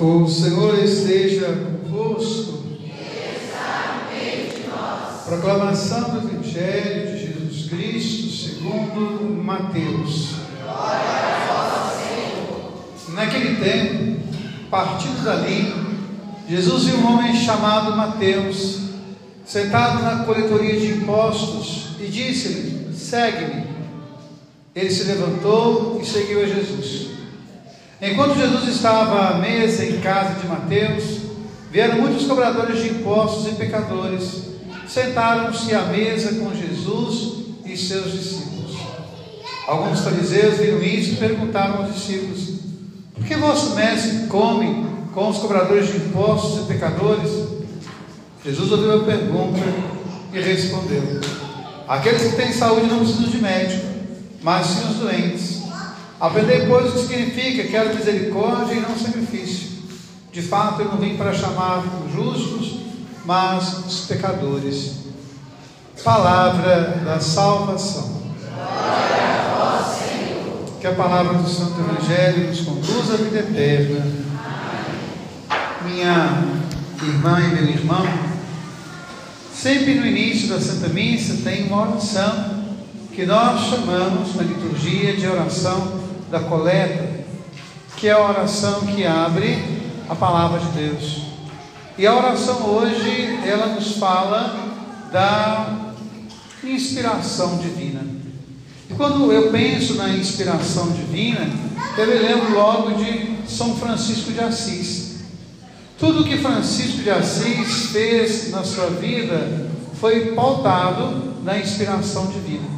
O Senhor esteja convosco. Proclamação do Evangelho de Jesus Cristo segundo Mateus. Naquele tempo, partindo dali, Jesus viu um homem chamado Mateus, sentado na coletoria de impostos, e disse-lhe: Segue-me. Ele se levantou e seguiu a Jesus. Enquanto Jesus estava à mesa em casa de Mateus, vieram muitos cobradores de impostos e pecadores, sentaram-se à mesa com Jesus e seus discípulos. Alguns fariseus viram isso e perguntaram aos discípulos: Por que vosso mestre come com os cobradores de impostos e pecadores? Jesus ouviu a pergunta e respondeu: Aqueles que têm saúde não precisam de médico, mas sim os doentes. Aprendei, pois, o que significa quero misericórdia e não sacrifício. De fato, eu não vim para chamar os justos, mas os pecadores. Palavra da salvação. Que a palavra do Santo Evangelho nos conduza à vida eterna. Minha irmã e meu irmão, sempre no início da Santa Missa tem uma oração que nós chamamos na liturgia de oração da coleta, que é a oração que abre a palavra de Deus. E a oração hoje, ela nos fala da inspiração divina. E quando eu penso na inspiração divina, eu me lembro logo de São Francisco de Assis. Tudo que Francisco de Assis fez na sua vida foi pautado na inspiração divina.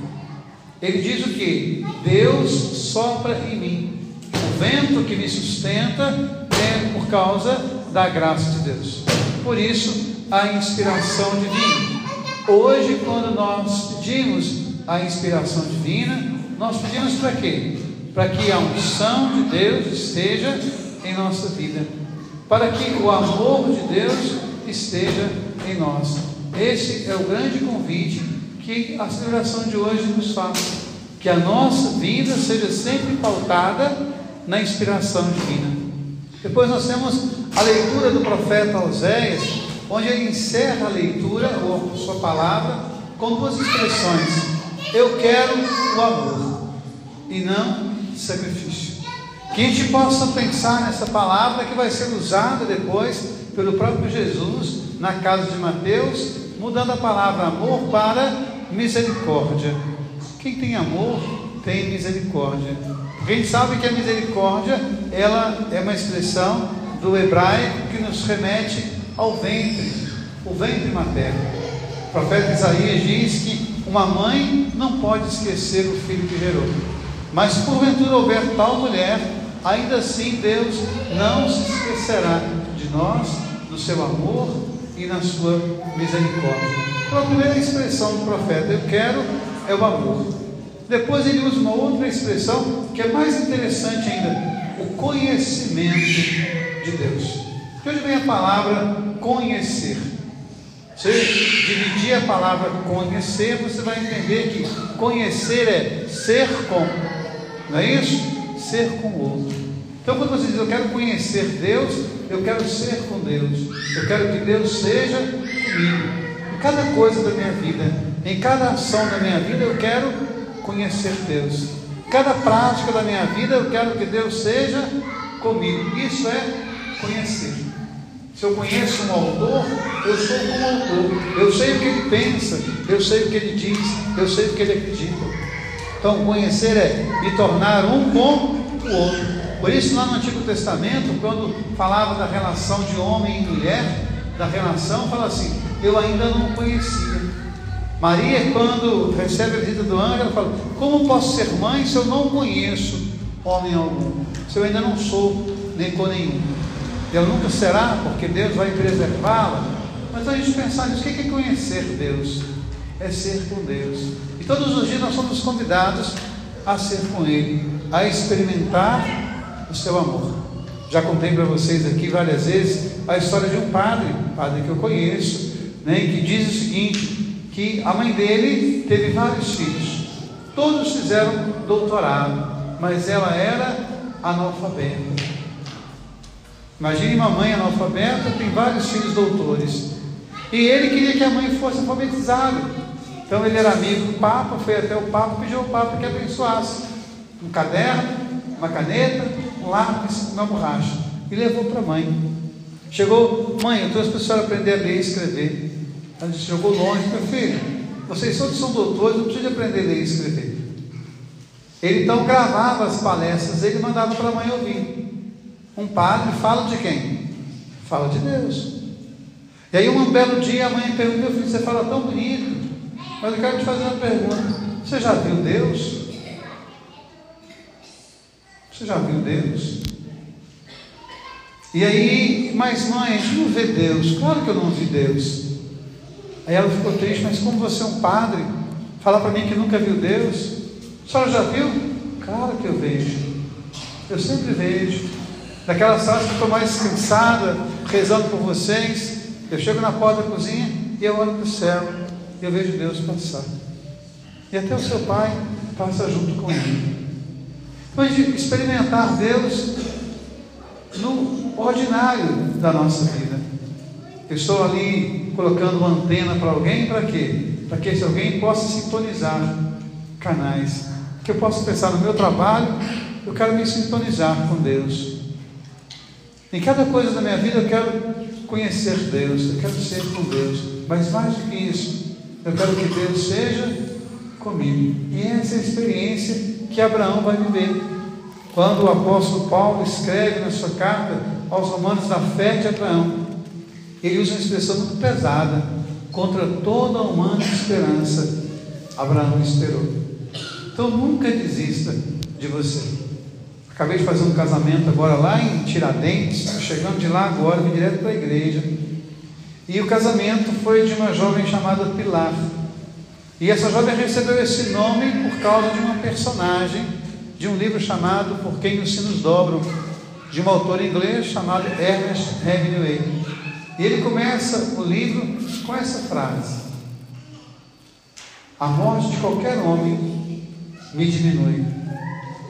Ele diz o que? Deus sopra em mim. O vento que me sustenta é por causa da graça de Deus. Por isso, a inspiração divina. Hoje, quando nós pedimos a inspiração divina, nós pedimos para quê? Para que a unção de Deus esteja em nossa vida. Para que o amor de Deus esteja em nós. Esse é o grande convite que a celebração de hoje nos faz. Que a nossa vida seja sempre pautada na inspiração divina. Depois nós temos a leitura do profeta Oséias, onde ele encerra a leitura, ou a sua palavra, com duas expressões: Eu quero o amor e não sacrifício. Que a gente possa pensar nessa palavra que vai ser usada depois pelo próprio Jesus na casa de Mateus, mudando a palavra amor para misericórdia. Quem tem amor tem misericórdia. Porque a gente sabe que a misericórdia ela é uma expressão do hebraico que nos remete ao ventre, o ventre materno. O profeta Isaías diz que uma mãe não pode esquecer o filho que gerou. Mas porventura houver tal mulher, ainda assim Deus não se esquecerá de nós, do seu amor e na sua misericórdia. Então a primeira expressão do profeta, eu quero, é o amor. Depois ele usa uma outra expressão que é mais interessante ainda, o conhecimento de Deus. De onde vem a palavra conhecer? Você dividir a palavra conhecer, você vai entender que conhecer é ser com, não é isso? Ser com o outro. Então, quando você diz eu quero conhecer Deus, eu quero ser com Deus, eu quero que Deus seja comigo cada coisa da minha vida, em cada ação da minha vida, eu quero conhecer Deus. Cada prática da minha vida, eu quero que Deus seja comigo. Isso é conhecer. Se eu conheço um autor, eu sou como autor. Eu sei o que ele pensa, eu sei o que ele diz, eu sei o que ele acredita. Então, conhecer é me tornar um com o outro. Por isso, lá no Antigo Testamento, quando falava da relação de homem e mulher, da relação, fala assim: eu ainda não conhecia. Maria, quando recebe a visita do anjo, ela fala: Como posso ser mãe se eu não conheço homem algum? Se eu ainda não sou nem com nenhum. Ela nunca será, porque Deus vai preservá-la. Mas a gente pensar nisso: o que é conhecer Deus? É ser com Deus. E todos os dias nós somos convidados a ser com Ele, a experimentar o seu amor. Já contei para vocês aqui várias vezes a história de um padre, um padre que eu conheço, né, que diz o seguinte: que a mãe dele teve vários filhos, todos fizeram doutorado, mas ela era analfabeta. Imagine uma mãe analfabeta, tem vários filhos doutores. E ele queria que a mãe fosse alfabetizada. Então ele era amigo do Papa, foi até o Papa pediu ao Papa que abençoasse um caderno, uma caneta, um lápis, uma borracha. E levou para a mãe. Chegou, mãe, eu trouxe para a senhora aprender a ler e escrever. Ela disse, jogou longe, meu filho, vocês todos são doutores, não precisam aprender a ler e escrever. Ele então gravava as palestras, ele mandava para a mãe ouvir. Um padre fala de quem? Fala de Deus. E aí um belo dia a mãe pergunta, meu filho, você fala tão bonito, mas eu quero te fazer uma pergunta. Você já viu Deus? Você já viu Deus? E aí, mas mãe, a gente não vê Deus. Claro que eu não vi Deus. Aí ela ficou triste, mas como você é um padre, fala para mim que nunca viu Deus. A senhora já viu? Claro que eu vejo. Eu sempre vejo. Daquelas horas que estou mais cansada, rezando por vocês, eu chego na porta da cozinha e eu olho para o céu e eu vejo Deus passar. E até o seu pai passa junto com ele. Depois de experimentar Deus no ordinário da nossa vida. Eu estou ali colocando uma antena para alguém, para quê? Para que esse alguém possa sintonizar canais. Que eu possa pensar no meu trabalho, eu quero me sintonizar com Deus. Em cada coisa da minha vida eu quero conhecer Deus, eu quero ser com Deus, mas mais do que isso, eu quero que Deus seja comigo. E essa é a experiência que Abraão vai viver. Quando o apóstolo Paulo escreve na sua carta aos romanos da fé de Abraão, ele usa uma expressão muito pesada, contra toda a humana esperança, Abraão esperou. Então nunca desista de você. Acabei de fazer um casamento agora lá em Tiradentes, chegando de lá agora, vim direto para a igreja. E o casamento foi de uma jovem chamada Pilar. E essa jovem recebeu esse nome por causa de uma personagem de um livro chamado Por Quem os Sinos Dobram, de um autor inglês chamado Ernest Hemingway. E ele começa o livro com essa frase: A morte de qualquer homem me diminui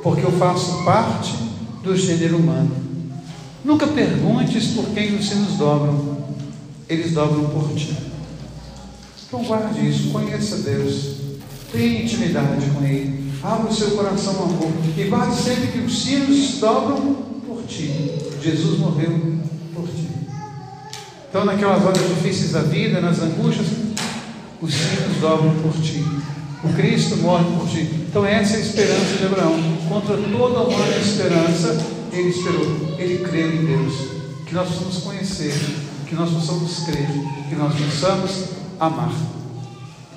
porque eu faço parte do gênero humano. Nunca perguntes por quem os sinos dobram, eles dobram por ti. Então guarde isso, conheça Deus, tenha intimidade com Ele, abra o seu coração ao amor e guarde sempre que os sinos dobram por ti. Jesus morreu por ti. Então, naquelas horas difíceis da vida, nas angústias, os sinos dobram por ti. O Cristo morre por ti. Então, essa é a esperança de Abraão. Contra toda humana esperança, ele esperou. Ele creu em Deus. Que nós possamos conhecer, que nós possamos crer, que nós possamos amar.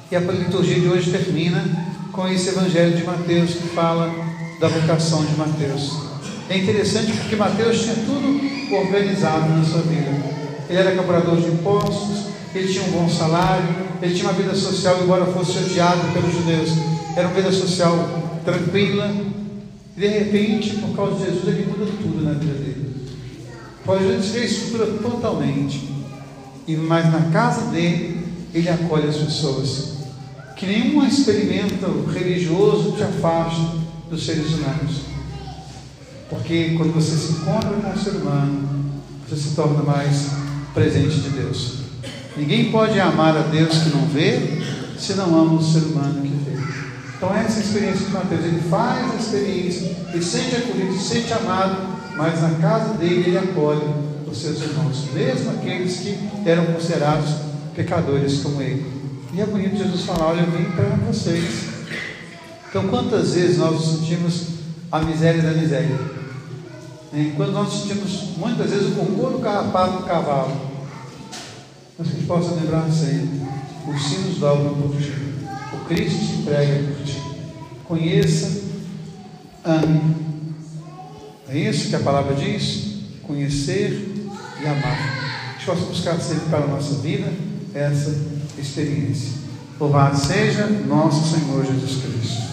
E a liturgia de hoje termina com esse Evangelho de Mateus que fala da vocação de Mateus. É interessante porque Mateus tinha tudo organizado na sua vida. Ele era cobrador de impostos, ele tinha um bom salário, ele tinha uma vida social, embora fosse odiado pelos judeus, era uma vida social tranquila. E de repente, por causa de Jesus, ele muda tudo na vida dele. Por Jesus, reestrutura totalmente. E mas na casa dele, ele acolhe as pessoas. Que nenhum experimento religioso te afaste dos seres humanos. Porque quando você se encontra com o ser humano, você se torna mais presente de Deus. Ninguém pode amar a Deus que não vê, se não ama o ser humano que vê. Então, essa é a experiência de Mateus. Ele faz a experiência, ele sente acolhido, se sente amado, mas na casa dele ele acolhe os seus irmãos, mesmo aqueles que eram considerados pecadores como ele. E é bonito Jesus falar: Olha, eu vim para vocês. Então, quantas vezes nós sentimos a miséria da miséria? Enquanto nós sentimos muitas vezes o cocô do carrapato do cavalo, mas que a gente possa lembrar sempre: os sinos dobram por ti, o Cristo se entrega por ti. Conheça, ame. É isso que a palavra diz? Conhecer e amar. Gente possa buscar sempre para a nossa vida essa experiência. Louvado seja nosso Senhor Jesus Cristo.